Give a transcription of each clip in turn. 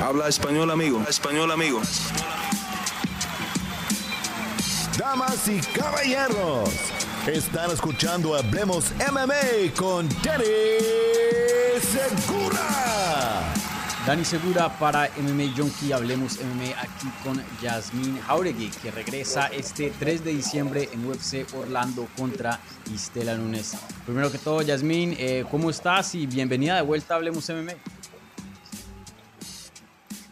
Habla español, amigo. español, amigo. Damas y caballeros, están escuchando Hablemos MMA con Danny Segura. Dani Segura para MMA Junkie, hablemos MMA aquí con Yasmín Jauregui, que regresa este 3 de diciembre en UFC Orlando contra Istela Nunes. Primero que todo, Yasmín, eh, ¿cómo estás? Y bienvenida de vuelta a Hablemos MMA.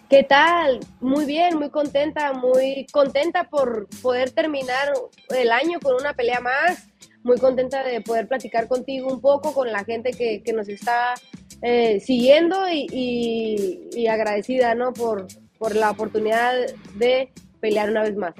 ¿Qué tal? Muy bien, muy contenta, muy contenta por poder terminar el año con una pelea más. Muy contenta de poder platicar contigo un poco, con la gente que, nos está eh, siguiendo y, agradecida ¿no? por, por la oportunidad de pelear una vez más.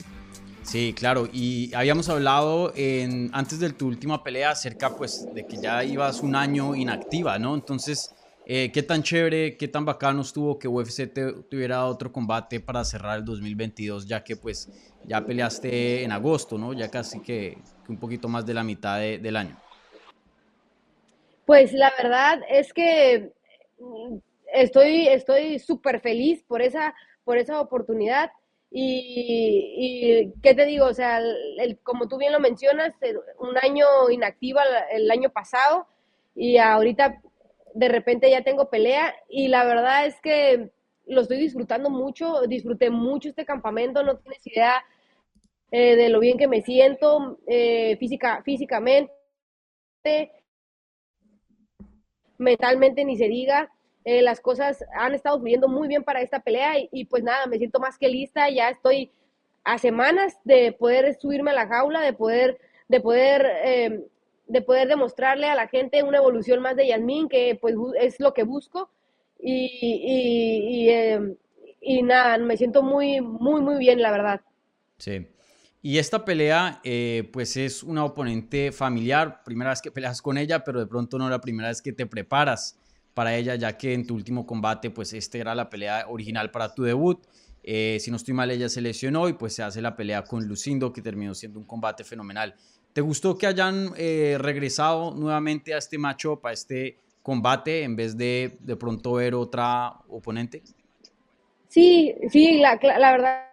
Sí, claro, y habíamos hablado en, antes de tu última pelea acerca pues de que ya ibas un año inactiva, ¿no? Entonces, eh, ¿Qué tan chévere, qué tan bacano estuvo que UFC te, tuviera otro combate para cerrar el 2022, ya que pues ya peleaste en agosto, ¿no? Ya casi que, un poquito más de la mitad del año. Pues la verdad es que mm, estoy estoy súper feliz por esa, por esa oportunidad. Y, qué te digo, o sea, como tú bien lo mencionas, un año inactiva el año pasado y ahorita de repente ya tengo pelea y la verdad es que lo estoy disfrutando mucho, disfruté mucho este campamento, no tienes idea eh, de lo bien que me siento eh, física, físicamente, mentalmente ni se diga. Eh, las cosas han estado fluyendo muy bien para esta pelea y, pues nada, me siento más que lista, ya estoy a semanas de poder subirme a la jaula, de poder, de poder de poder demostrarle a la gente una evolución más de Yasmín, que pues es lo que busco. Y, em, y, nada, me siento muy, muy, muy bien, la verdad. Sí. Y esta pelea, eh, pues es una oponente familiar, primera vez que peleas con ella, pero de pronto no la primera vez que te preparas para ella, ya que en tu último combate, pues este era la pelea original para tu debut. Eh, si no estoy mal, ella se lesionó y pues se hace la pelea con Lucindo, que terminó siendo un combate fenomenal. ¿Te gustó que hayan eh, regresado nuevamente a este matchup, a este combate, en vez de de pronto ver otra oponente? Sí, sí, la, la verdad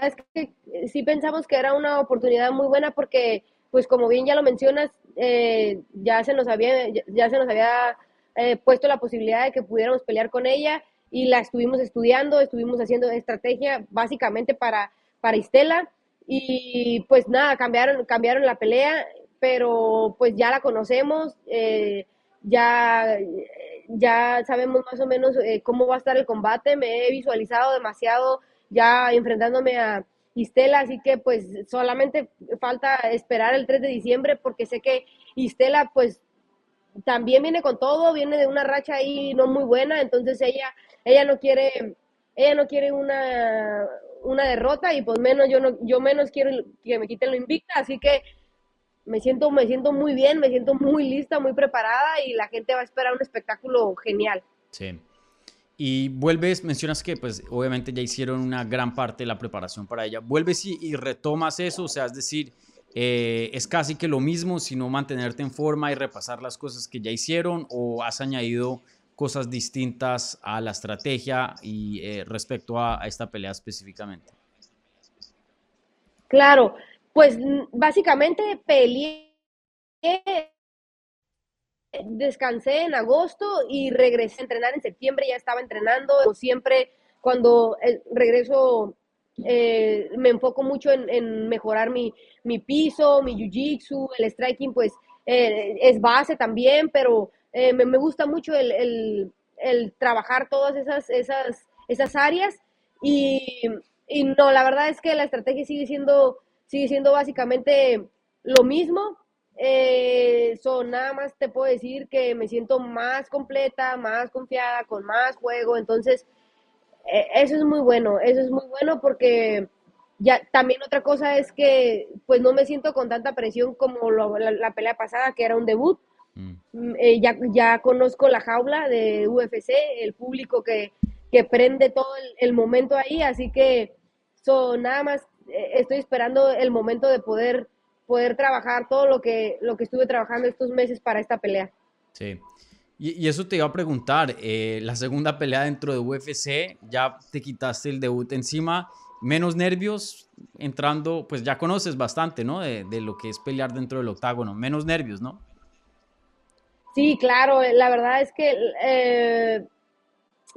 es que sí pensamos que era una oportunidad muy buena porque, pues como bien ya lo mencionas, eh, ya se nos había, ya se nos había eh, puesto la posibilidad de que pudiéramos pelear con ella y la estuvimos estudiando, estuvimos haciendo estrategia básicamente para, para Istela y pues nada, cambiaron, cambiaron la pelea, pero pues ya la conocemos, eh, ya, ya sabemos más o menos eh, cómo va a estar el combate, me he visualizado demasiado ya enfrentándome a Istela, así que pues solamente falta esperar el 3 de diciembre porque sé que Istela pues también viene con todo, viene de una racha ahí no muy buena, entonces ella, ella no quiere, ella no quiere una, una derrota y pues menos yo no, yo menos quiero que me quiten lo invicta, así que me siento, me siento muy bien, me siento muy lista, muy preparada y la gente va a esperar un espectáculo genial. Sí. Y vuelves, mencionas que pues obviamente ya hicieron una gran parte de la preparación para ella. Vuelves y, retomas eso, o sea, es decir, eh, es casi que lo mismo, sino mantenerte en forma y repasar las cosas que ya hicieron o has añadido cosas distintas a la estrategia y eh, respecto a, esta pelea específicamente? Claro, pues básicamente peleé, descansé en agosto y regresé a entrenar en septiembre, ya estaba entrenando, siempre cuando eh, regreso eh, me enfoco mucho en, mejorar mi, mi, piso, mi jiu-jitsu, el striking pues es base también, pero eh, me, gusta mucho el, trabajar todas esas, esas, esas áreas y, no, la verdad es que la estrategia sigue siendo, sigue siendo básicamente lo mismo. Eh, nada más te puedo decir que me siento más completa, más confiada, con más juego, entonces eh, eso es muy bueno, eso es muy bueno porque ya también otra cosa es que pues no me siento con tanta presión como la, pelea pasada que era un debut Mm, eh, ya, ya conozco la jaula de UFC, el público que, que prende todo el, momento ahí, así que so, nada más eh, estoy esperando el momento de poder, poder trabajar todo lo que, lo que estuve trabajando estos meses para esta pelea. Sí. Y, eso te iba a preguntar, eh, la segunda pelea dentro de UFC, ya te quitaste el debut encima, menos nervios entrando, pues ya conoces bastante, ¿no? De, lo que es pelear dentro del octágono, menos nervios, ¿no? Sí, claro, eh, la verdad es que, eh,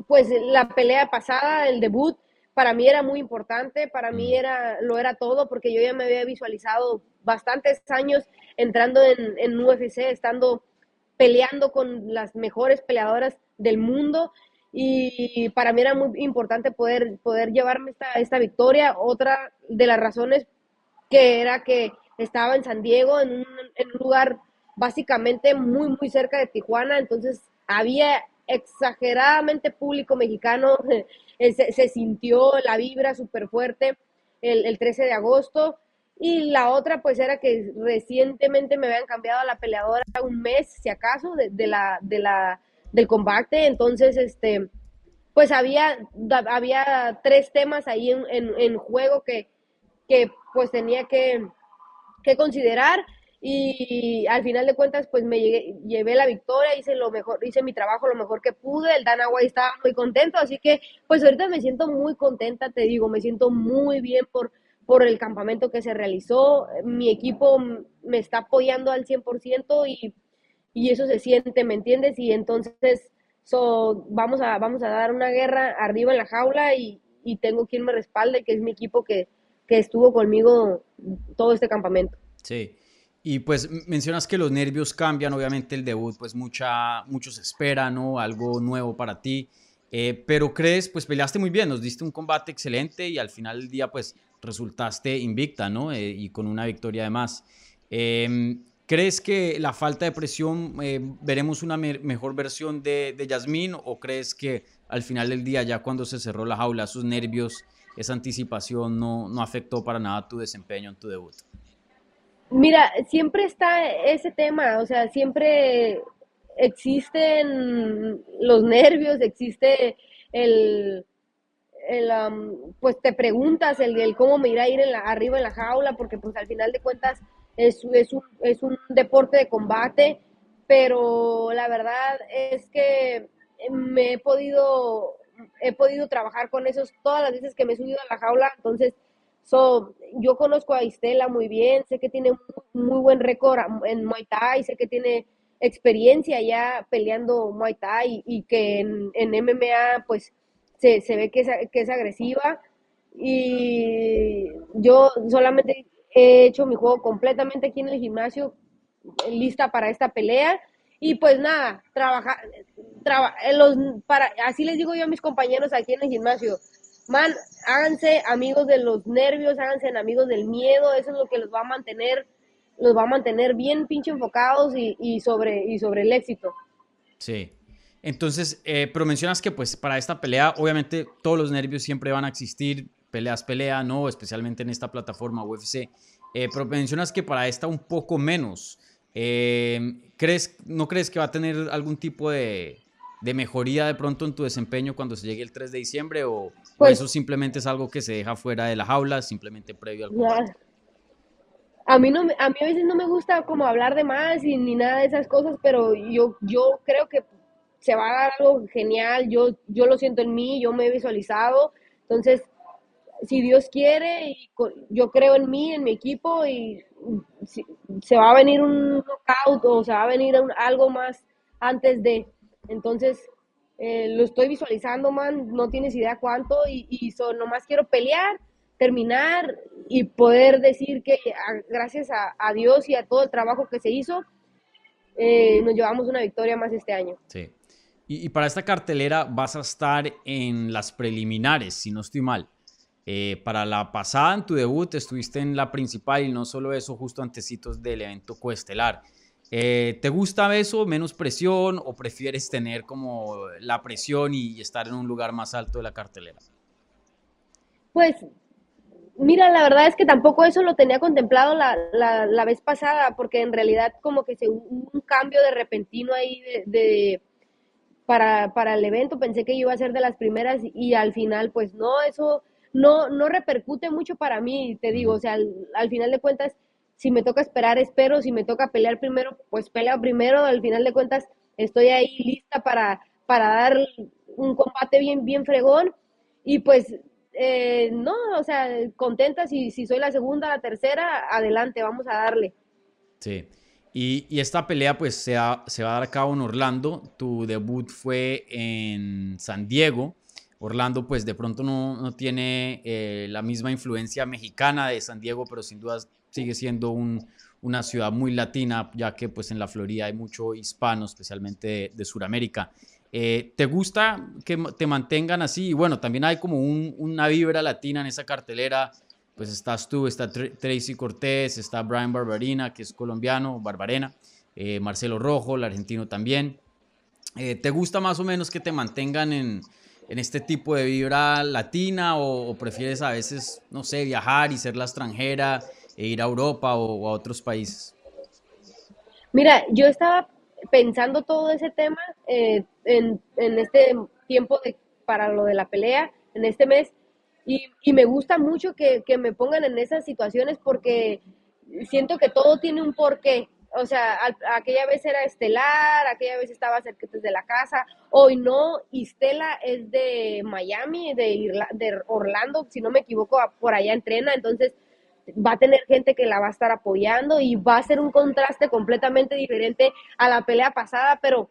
pues la pelea pasada, el debut, para mí era muy importante, para mí mm. era, lo era todo, porque yo ya me había visualizado bastantes años entrando en, en UFC, estando peleando con las mejores peleadoras del mundo y para mí era muy importante poder, poder llevarme esta, esta victoria. Otra de las razones que era que estaba en San Diego, en un, en un lugar básicamente muy, muy cerca de Tijuana, entonces había exageradamente público mexicano, se, se sintió la vibra súper fuerte el, el 13 de agosto y la otra, pues, era que recientemente me habían cambiado a la peleadora un mes, si acaso, de, la, de la, del combate. Entonces, este, pues había, había tres temas ahí en, en, juego que, que, pues, tenía que, que considerar. Y al final de cuentas, pues me llevé la victoria, hice lo mejor, hice mi trabajo lo mejor que pude. El White estaba muy contento, así que, pues ahorita me siento muy contenta, te digo, me siento muy bien por por el campamento que se realizó. Mi equipo me está apoyando al 100% y, y eso se siente, ¿me entiendes? Y entonces so, vamos, a, vamos a dar una guerra arriba en la jaula y, y tengo quien me respalde, que es mi equipo que, que estuvo conmigo todo este campamento. Sí. Y pues mencionas que los nervios cambian, obviamente el debut, pues mucha, muchos esperan, ¿no? Algo nuevo para ti. Eh, pero crees, pues peleaste muy bien, nos diste un combate excelente y al final del día, pues resultaste invicta, ¿no? Eh, y con una victoria además. Em, ¿Crees que la falta de presión eh, veremos una mejor versión de, de Yasmín o crees que al final del día, ya cuando se cerró la jaula, sus nervios, esa anticipación no, no afectó para nada tu desempeño en tu debut? Mira, siempre está ese tema, o sea, siempre existen los nervios, existe el, el, pues te preguntas el, el, cómo me irá a ir en la, arriba en la jaula, porque pues al final de cuentas es, es, un, es un deporte de combate, pero la verdad es que me he podido, he podido trabajar con esos todas las veces que me he subido a la jaula, entonces so, yo conozco a Istela muy bien, sé que tiene muy buen récord en Muay Thai, sé que tiene experiencia ya peleando Muay Thai y, que en, en MMA pues se, se ve que es, que es agresiva y yo solamente he hecho mi juego completamente aquí en el gimnasio, lista para esta pelea. Y pues nada, trabajar, los, para, así les digo yo a mis compañeros aquí en el gimnasio, man, háganse amigos de los nervios, háganse amigos del miedo, eso es lo que los va a mantener, los va a mantener bien pinche enfocados y, sobre, y sobre el éxito. Sí, entonces, eh, pero mencionas que pues para esta pelea, obviamente todos los nervios siempre van a existir, peleas, pelea, ¿no? Especialmente en esta plataforma UFC. Eh, pero mencionas que para esta un poco menos. Eh, ¿crees, ¿No crees que va a tener algún tipo de, mejoría de pronto en tu desempeño cuando se llegue el 3 de diciembre? ¿O, pues eso simplemente es algo que se deja fuera de la jaula, simplemente previo al combate? a mí no a mí a veces no me gusta como hablar de más y ni nada de esas cosas, pero yo yo creo que se va a dar algo genial, yo, yo lo siento en mí, yo me he visualizado, entonces, si Dios quiere, yo creo en mí, en mi equipo, y se va a venir un knockout o se va a venir algo más antes de, entonces, eh, lo estoy visualizando, man, no tienes idea cuánto, y, y nomás quiero pelear, terminar y poder decir que gracias a, a, Dios y a todo el trabajo que se hizo, eh, nos llevamos una victoria más este año. Sí. Y, para esta cartelera vas a estar en las preliminares, si no estoy mal. Eh, para la pasada, en tu debut, estuviste en la principal y no solo eso, justo antecitos del evento coestelar. Eh, ¿Te gusta eso, menos presión o prefieres tener como la presión y estar en un lugar más alto de la cartelera? Pues Mira, la verdad es que tampoco eso lo tenía contemplado la, la, vez pasada, porque en realidad como que se hubo un cambio de repentino ahí de, para, para el evento, pensé que iba a ser de las primeras y al final pues no, eso no, no repercute mucho para mí, te digo, o sea, al, final de cuentas, si me toca esperar, espero, si me toca pelear primero, pues peleo primero, al final de cuentas estoy ahí lista para, para dar un combate bien, bien fregón. Y pues, eh, no, o sea, contenta si, si soy la segunda, la tercera, adelante, vamos a darle. Sí. Y, y, esta pelea pues se, se, va a dar a cabo en Orlando. Tu debut fue en San Diego. Orlando pues de pronto no, no tiene eh, la misma influencia mexicana de San Diego, pero sin duda sigue siendo un, una ciudad muy latina, ya que pues en la Florida hay mucho hispano, especialmente de, de Sudamérica. Eh, ¿Te gusta que te mantengan así? Y bueno, también hay como un, una vibra latina en esa cartelera. Pues estás tú, está Tracy Cortés, está Brian Barbarina, que es colombiano, Barbarena, eh, Marcelo Rojo, el argentino también. Eh, ¿Te gusta más o menos que te mantengan en, en este tipo de vibra latina o, o, prefieres a veces, no sé, viajar y ser la extranjera e ir a Europa o, a otros países? Mira, yo estaba pensando todo ese tema eh, en, en, este tiempo de, para lo de la pelea, en este mes, y, y me gusta mucho que, que, me pongan en esas situaciones porque siento que todo tiene un porqué. O sea, aquella vez era estelar, aquella vez estaba cerca de la casa, hoy no, y Stella es de Miami, de, Irla, de Orlando, si no me equivoco, por allá entrena, entonces va a tener gente que la va a estar apoyando y va a ser un contraste completamente diferente a la pelea pasada, pero,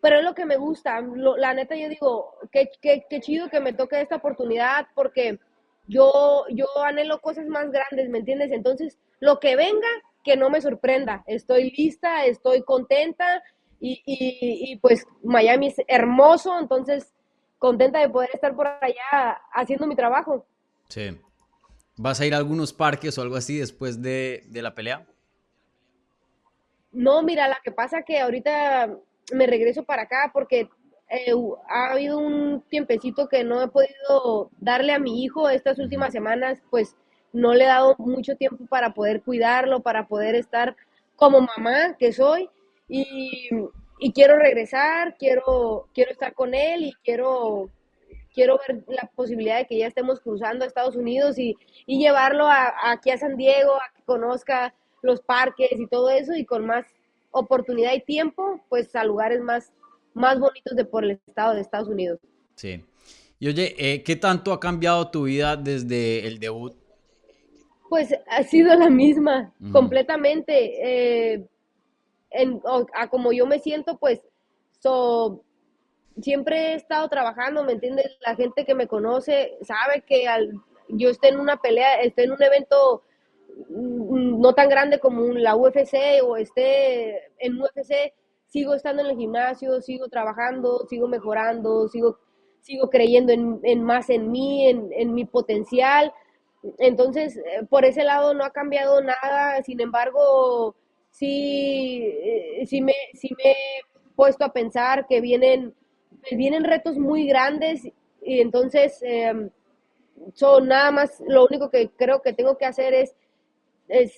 pero es lo que me gusta. La neta, yo digo, qué, qué, qué, chido que me toque esta oportunidad porque yo, yo anhelo cosas más grandes, ¿me entiendes? Entonces, lo que venga, que no me sorprenda. Estoy lista, estoy contenta y, y, y pues Miami es hermoso, entonces contenta de poder estar por allá haciendo mi trabajo. Sí. ¿Vas a ir a algunos parques o algo así después de, de la pelea? No, mira, la que pasa que ahorita me regreso para acá porque eh, ha habido un tiempecito que no he podido darle a mi hijo estas últimas semanas, pues no le he dado mucho tiempo para poder cuidarlo, para poder estar como mamá que soy y, y quiero regresar, quiero, quiero estar con él y quiero quiero ver la posibilidad de que ya estemos cruzando a Estados Unidos y, y llevarlo a, aquí a San Diego, a que conozca los parques y todo eso y con más oportunidad y tiempo, pues a lugares más, más bonitos de por el estado de Estados Unidos. Sí. Y oye, eh, ¿qué tanto ha cambiado tu vida desde el debut? Pues ha sido la misma, uh -huh. completamente. Eh, en, a como yo me siento, pues so, siempre he estado trabajando, ¿me entiendes? La gente que me conoce sabe que al, yo esté en una pelea, esté en un evento mm, no tan grande como la UFC o esté en UFC, sigo estando en el gimnasio, sigo trabajando, sigo mejorando, sigo, sigo creyendo en, en más en mí, en, en, mi potencial. Entonces, eh, por ese lado no ha cambiado nada, sin embargo, sí, eh, sí, me, sí me he puesto a pensar que vienen vienen retos muy grandes y entonces eh, nada más lo único que creo que tengo que hacer es,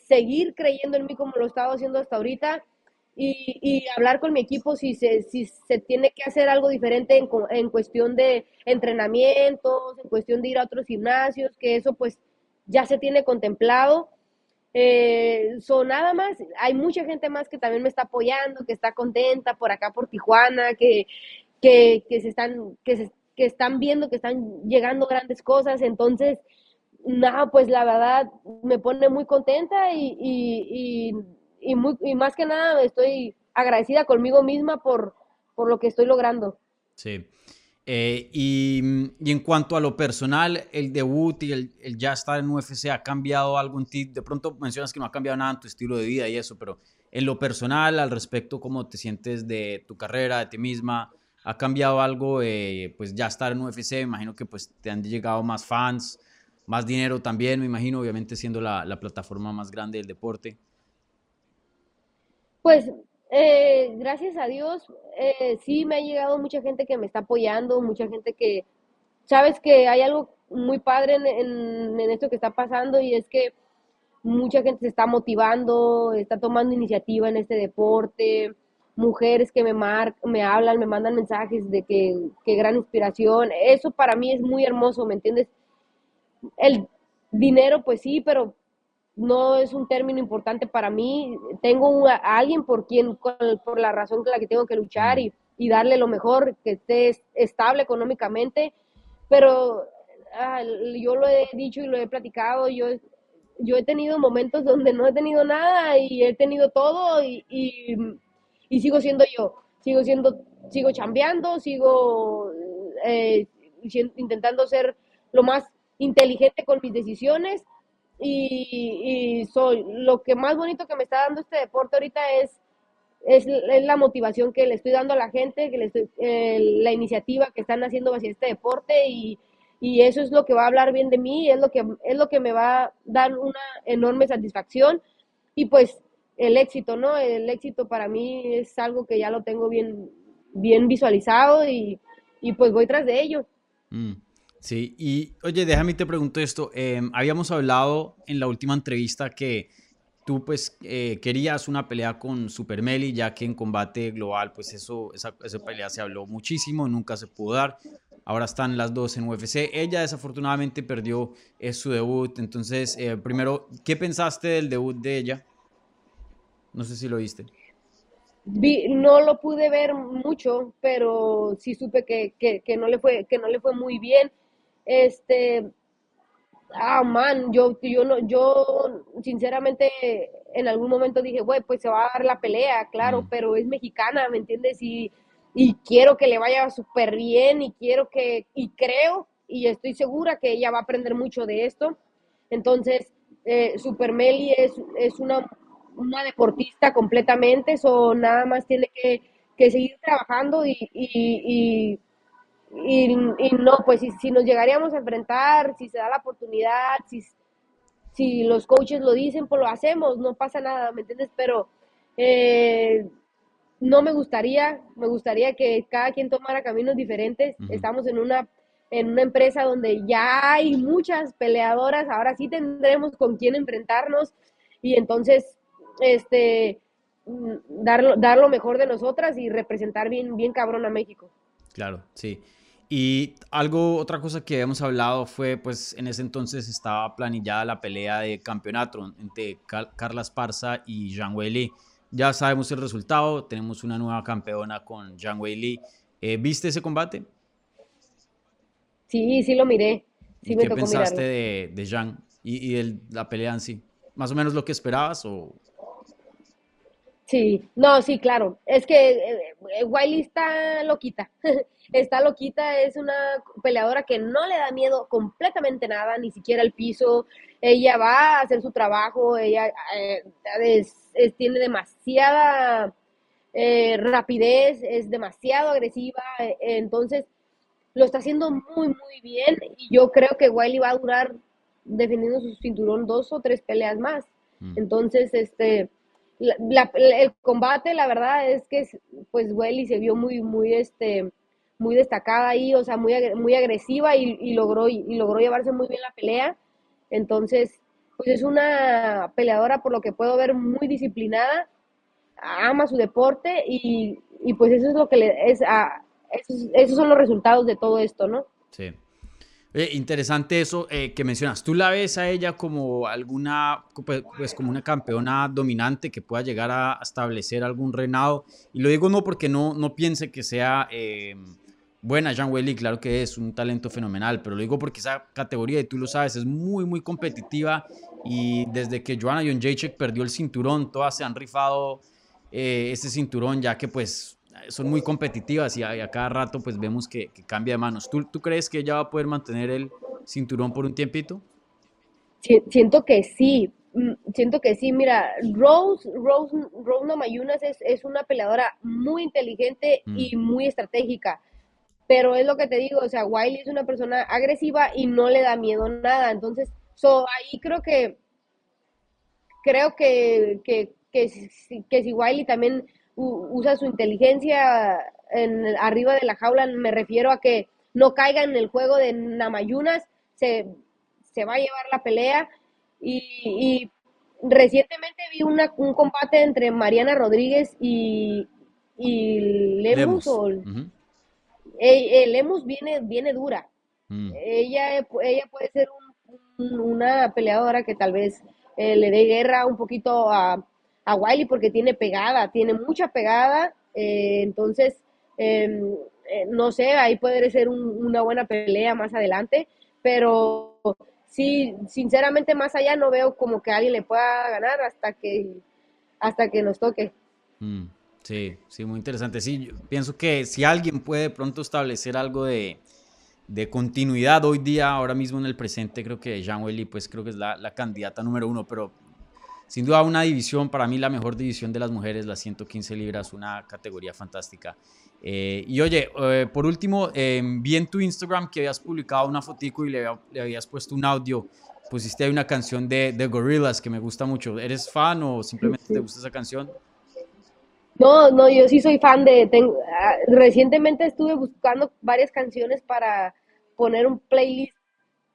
seguir creyendo en mí como lo he estado haciendo hasta ahorita y, y, hablar con mi equipo si se, si se tiene que hacer algo diferente en, en cuestión de entrenamientos, en cuestión de ir a otros gimnasios, que eso pues ya se tiene contemplado. Eh, so, nada más, hay mucha gente más que también me está apoyando, que está contenta por acá, por Tijuana, que, que, que se están, que, se, que están viendo que están llegando grandes cosas, entonces, nada, pues la verdad me pone muy contenta y, y, y, y, muy, y más que nada estoy agradecida conmigo misma por, por lo que estoy logrando. Sí. Eh, y, y, en cuanto a lo personal, el debut y el, ya estar en UFC ha cambiado algo en ti. De pronto mencionas que no ha cambiado nada en tu estilo de vida y eso, pero en lo personal, al respecto, ¿cómo te sientes de tu carrera, de ti misma? Ha cambiado algo, eh, pues ya estar en UFC, me imagino que pues te han llegado más fans, más dinero también, me imagino, obviamente siendo la, la plataforma más grande del deporte. Pues eh, gracias a Dios, eh, sí me ha llegado mucha gente que me está apoyando, mucha gente que, sabes que hay algo muy padre en, en esto que está pasando y es que mucha gente se está motivando, está tomando iniciativa en este deporte, mujeres que me, mar me hablan, me mandan mensajes de que, que gran inspiración. Eso para mí es muy hermoso, ¿me entiendes? El dinero, pues sí, pero no es un término importante para mí. Tengo a, alguien por quien, por la razón con la que tengo que luchar y, y darle lo mejor, que esté estable económicamente. Pero ah, yo lo he dicho y lo he platicado, yo, yo he tenido momentos donde no he tenido nada y he tenido todo y, y, sigo siendo yo, sigo siendo, sigo chambeando, sigo eh, intentando ser lo más inteligente con mis decisiones y, soy lo que más bonito que me está dando este deporte ahorita es, es, la motivación que le estoy dando a la gente, que le estoy, eh, la iniciativa que están haciendo hacia este deporte y, y, eso es lo que va a hablar bien de mí, es lo que es lo que me va a dar una enorme satisfacción. Y pues el éxito, ¿no? El éxito para mí es algo que ya lo tengo bien bien visualizado y, y pues voy tras de ello. Mm. Sí, y oye, déjame te pregunto esto. Em, habíamos hablado en la última entrevista que tú pues eh, querías una pelea con Super Meli, ya que en combate global pues eso, esa, esa, pelea se habló muchísimo, nunca se pudo dar. Ahora están las dos en UFC. Ella desafortunadamente perdió es su debut. Entonces, eh, primero, ¿qué pensaste del debut de ella? No sé si lo viste. Vi, no lo pude ver mucho, pero sí supe que, que, que, no le fue, que no le fue muy bien este, ah, man, yo, yo, no, yo sinceramente en algún momento dije, güey, pues se va a dar la pelea, claro, mm. pero es mexicana, ¿me entiendes? Y, y quiero que le vaya súper bien y quiero que, y creo y estoy segura que ella va a aprender mucho de esto. Entonces, eh, Super Meli es, es una, una deportista completamente, eso nada más tiene que, que seguir trabajando y, y y, no, pues si, si, nos llegaríamos a enfrentar, si se da la oportunidad, si, si los coaches lo dicen, pues lo hacemos, no pasa nada, ¿me entiendes? Pero eh, no me gustaría, me gustaría que cada quien tomara caminos diferentes. Estamos en una, en una empresa donde ya hay muchas peleadoras, ahora sí tendremos con quién enfrentarnos y entonces, este, mm, dar, dar lo mejor de nosotras y representar bien, bien cabrón a México. Claro, sí. Y algo, otra cosa que habíamos hablado fue, pues en ese entonces estaba planillada la pelea de campeonato entre Carla Esparza y Zhang Weili. Ya sabemos el resultado, tenemos una nueva campeona con Zhang Weili. Eh, ¿Viste ese combate? Sí, sí lo miré. Sí ¿Qué pensaste de, de Zhang y, y la pelea en sí? ¿Más o menos lo que esperabas o...? Sí, no, sí, claro. Es que eh, eh, Wiley está loquita. está loquita, es una peleadora que no le da miedo completamente nada, ni siquiera el piso. Ella va a hacer su trabajo, ella eh, tiene demasiada rapidez, es demasiado agresiva, entonces lo está haciendo muy, muy bien. Y yo creo que Wiley va a durar defendiendo su cinturón dos o tres peleas más. Mm. Entonces, este el combate, la verdad es que pues Welly se vio muy, muy, este, muy destacada ahí, o sea, muy, muy agresiva y, logró, y, logró llevarse muy bien la pelea. Entonces, pues es una peleadora, por lo que puedo ver, muy disciplinada, ama su deporte y, pues eso es lo que le es, esos, esos son los resultados de todo esto, ¿no? Sí interesante eso eh, que mencionas. ¿Tú la ves a ella como alguna, pues, pues, como una campeona dominante que pueda llegar a establecer algún reinado? Y lo digo no porque no, no piense que sea eh, buena Jean Welly, claro que es un talento fenomenal, pero lo digo porque esa categoría, y tú lo sabes, es muy, muy competitiva. Y desde que Joanna Jacek perdió el cinturón, todas se han rifado eh, ese cinturón, ya que pues son muy competitivas y a, cada rato pues vemos que, cambia de manos. ¿Tú, ¿Tú, crees que ella va a poder mantener el cinturón por un tiempito? siento que sí, mm, siento que sí. Mira, Rose, Rose, Rose Namayunas es, es una peleadora muy inteligente y mm. muy estratégica. Pero es lo que te digo, o sea, Wiley es una persona agresiva y no le da miedo nada. Entonces, so, ahí creo que creo que, que, que, que si Wiley también usa su inteligencia en, arriba de la jaula, me refiero a que no caiga en el juego de Namayunas, se, se va a llevar la pelea. Y, recientemente vi una, un combate entre Mariana Rodríguez y, y Lemus. Lemus viene, viene dura. Mm. Ella, ella puede ser una peleadora que tal vez eh, le dé guerra un poquito a, a Wiley porque tiene pegada, tiene mucha pegada, eh, entonces, em, eh, no sé, ahí puede ser una buena pelea más adelante, pero sí, sinceramente más allá no veo como que alguien le pueda ganar hasta que, hasta que nos toque. Mm, sí, sí, muy interesante. Sí, pienso que si alguien puede pronto establecer algo de, de continuidad hoy día, ahora mismo en el presente, creo que Jean Welly, pues creo que es la, la, candidata número uno, pero sin duda una división, para mí la mejor división de las mujeres, las 115 libras, una categoría fantástica. Eh, y oye, eh, por último, eh, vi en tu Instagram que habías publicado una fotico y le, le, habías puesto un audio, pusiste ahí una canción de, de Gorillaz que me gusta mucho. ¿Eres fan o simplemente te gusta esa canción? No, no, yo sí soy fan de... Tengo, ah, recientemente estuve buscando varias canciones para poner un playlist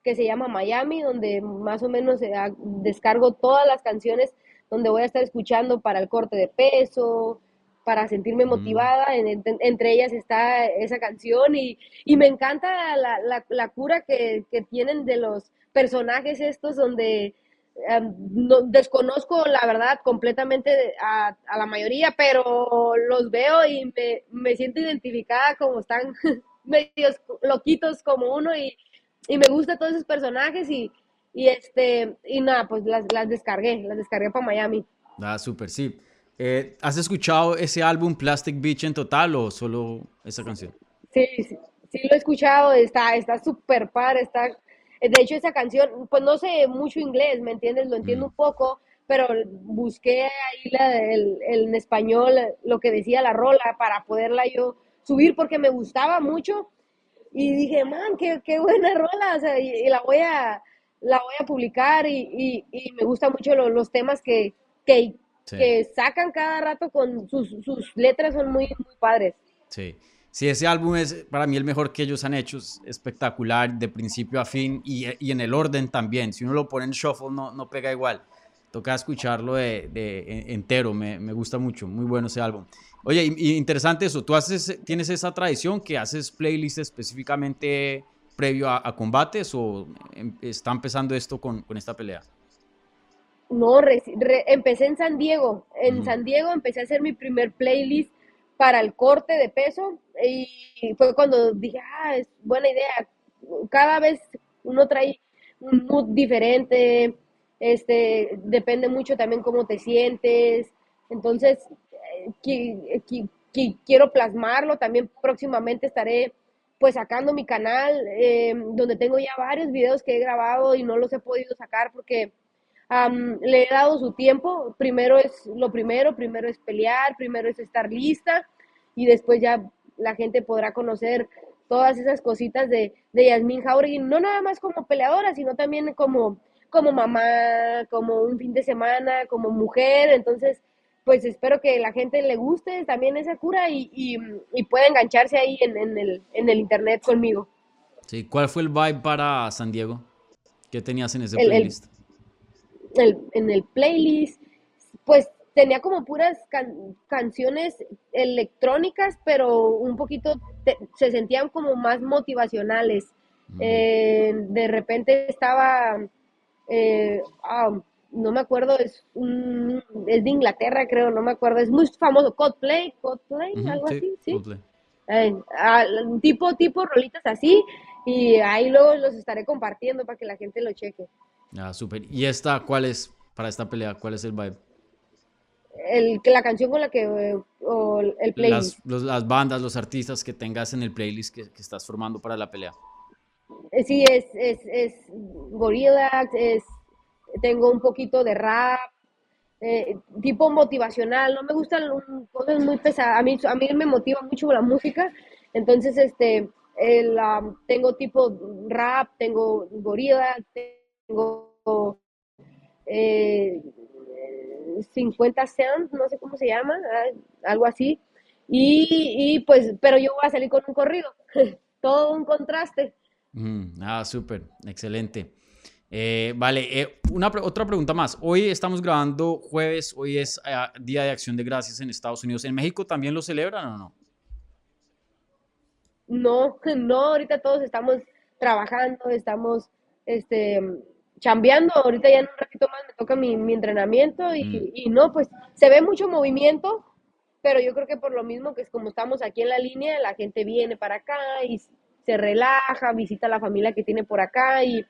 que se llama Miami, donde más o menos descargo todas las canciones donde voy a estar escuchando para el corte de peso, para sentirme mm. motivada. En, entre ellas está esa canción y, y me encanta la, la, la cura que, que, tienen de los personajes estos donde no, desconozco la verdad completamente a, a, la mayoría, pero los veo y me, me siento identificada como están medios loquitos como uno y, y me gusta todos esos personajes y, y este y nada, pues las, las descargué, las descargué para Miami. Ah, súper, sí. Eh, ¿Has escuchado ese álbum Plastic Beach en total o solo esa canción? Sí, sí, sí lo he escuchado, está está súper par, está de hecho, esa canción, pues no sé mucho inglés, ¿me entiendes? Lo entiendo un poco, pero busqué ahí la, el, en español lo que decía la rola para poderla yo subir porque me gustaba mucho y dije, man, qué, qué buena rola, o sea, y, la voy a la voy a publicar y, y, me gustan mucho los, los temas que, que, que, sacan cada rato con sus, sus letras, son muy, muy padres. Sí. Sí, ese álbum es para mí el mejor que ellos han hecho, es espectacular de principio a fin y, y en el orden también. Si uno lo pone en shuffle no, no pega igual. Toca escucharlo de, de entero, me, me, gusta mucho, muy bueno ese álbum. Oye, y, interesante eso, tú haces, tienes esa tradición que haces playlists específicamente previo a, a combates o em, está empezando esto con, con esta pelea? No, re, re, empecé en San Diego. En uh -huh. San Diego empecé a hacer mi primer playlist para el corte de peso y fue cuando dije, ah, es buena idea. Cada vez uno trae un mood diferente, este, depende mucho también cómo te sientes. Entonces, eh, quiero plasmarlo. También próximamente estaré pues sacando mi canal eh, donde tengo ya varios videos que he grabado y no los he podido sacar porque Um, le he dado su tiempo. Primero es lo primero, primero es pelear, primero es estar lista y después ya la gente podrá conocer todas esas cositas de, de Yasmín Jauregui, no nada más como peleadora, sino también como, como mamá, como un fin de semana, como mujer. Entonces, pues espero que la gente le guste también esa cura y, y, y pueda engancharse ahí en, en, el, en el internet conmigo. Sí, ¿cuál fue el vibe para San Diego? ¿Qué tenías en ese playlist? El, en el playlist, pues tenía como puras can canciones electrónicas, pero un poquito te, se sentían como más motivacionales. Mm. Eh, de repente estaba, eh, oh, no me acuerdo, es, un, es de Inglaterra, creo, no me acuerdo, es muy famoso, Coldplay, Coldplay, uh -huh, algo sí, así, ¿sí? Coldplay. Eh, tipo, tipo rolitas así, y ahí luego los estaré compartiendo para que la gente lo cheque. Ah, súper. ¿Y esta cuál es para esta pelea? ¿Cuál es el vibe? El, la canción con la que, o el playlist. Las, los, las, bandas, los artistas que tengas en el playlist que, que estás formando para la pelea. Sí, es, es, es Gorillaz, es, tengo un poquito de rap, eh, tipo motivacional, no me gustan cosas muy pesadas, a mí, a mí me motiva mucho la música, entonces este, um, tengo tipo rap, tengo Gorillaz, tengo eh, 50 cents, no sé cómo se llama, algo así. Y, y, pues, pero yo voy a salir con un corrido, todo un contraste. Mm, ah, súper, excelente. Eh, vale, eh, una, otra pregunta más. Hoy estamos grabando jueves, hoy es eh, Día de Acción de Gracias en Estados Unidos. ¿En México también lo celebran o no? No, no, ahorita todos estamos trabajando, estamos este, chambeando, ahorita ya en un ratito más me toca mi, mi entrenamiento y, Mm. y no, pues se ve mucho movimiento, pero yo creo que por lo mismo que es como estamos aquí en la línea, la gente viene para acá y se relaja, visita a la familia que tiene por acá y,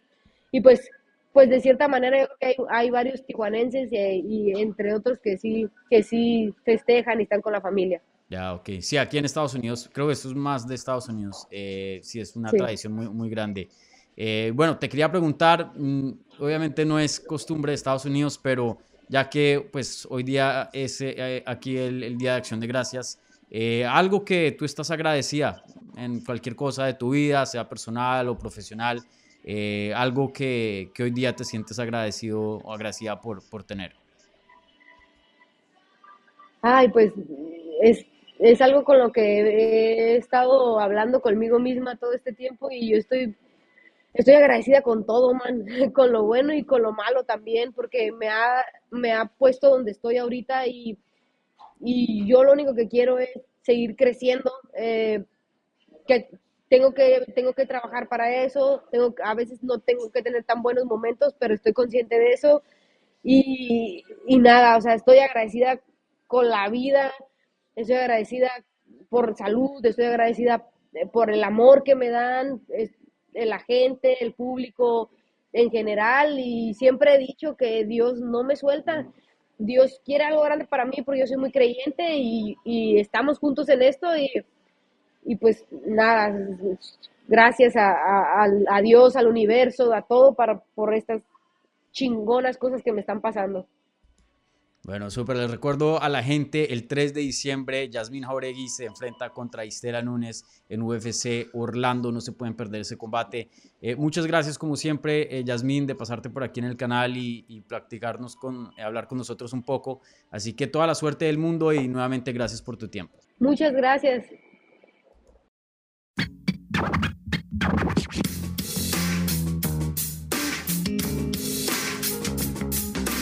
y pues, pues de cierta manera yo creo que hay, hay varios tijuanenses y, y entre otros que sí, que sí festejan y están con la familia. Ya, ok. Sí, aquí en Estados Unidos, creo que esto es más de Estados Unidos. eh, sí, es una Sí. tradición muy, muy grande. Eh, bueno, te quería preguntar, mm, obviamente no es costumbre de Estados Unidos, pero ya que pues hoy día es eh, aquí el, el Día de Acción de Gracias, eh, algo que tú estás agradecida en cualquier cosa de tu vida, sea personal o profesional, eh, algo que, que hoy día te sientes agradecido o agradecida por, por tener. Ay, pues es, es algo con lo que he estado hablando conmigo misma todo este tiempo y yo estoy, estoy agradecida con todo, man, con lo bueno y con lo malo también, porque me ha, me ha puesto donde estoy ahorita y, y yo lo único que quiero es seguir creciendo, eh, que tengo que, tengo que trabajar para eso, tengo, a veces no tengo que tener tan buenos momentos, pero estoy consciente de eso y, y nada, o sea, estoy agradecida con la vida, estoy agradecida por salud, estoy agradecida eh, por el amor que me dan la gente, el público en general y siempre he dicho que Dios no me suelta. Dios quiere algo grande para mí porque yo soy muy creyente y, y estamos juntos en esto y, y pues nada, gracias a, a- a Dios, al universo, a todo para, por estas chingonas cosas que me están pasando. Bueno, súper. Les recuerdo a la gente, el 3 de diciembre, Yasmín Jauregui se enfrenta contra Istela Núñez en UFC Orlando. No se pueden perder ese combate. Eh, muchas gracias, como siempre, eh, Yasmín, de pasarte por aquí en el canal y, y practicarnos con, eh, hablar con nosotros un poco. Así que toda la suerte del mundo y nuevamente gracias por tu tiempo. Muchas gracias.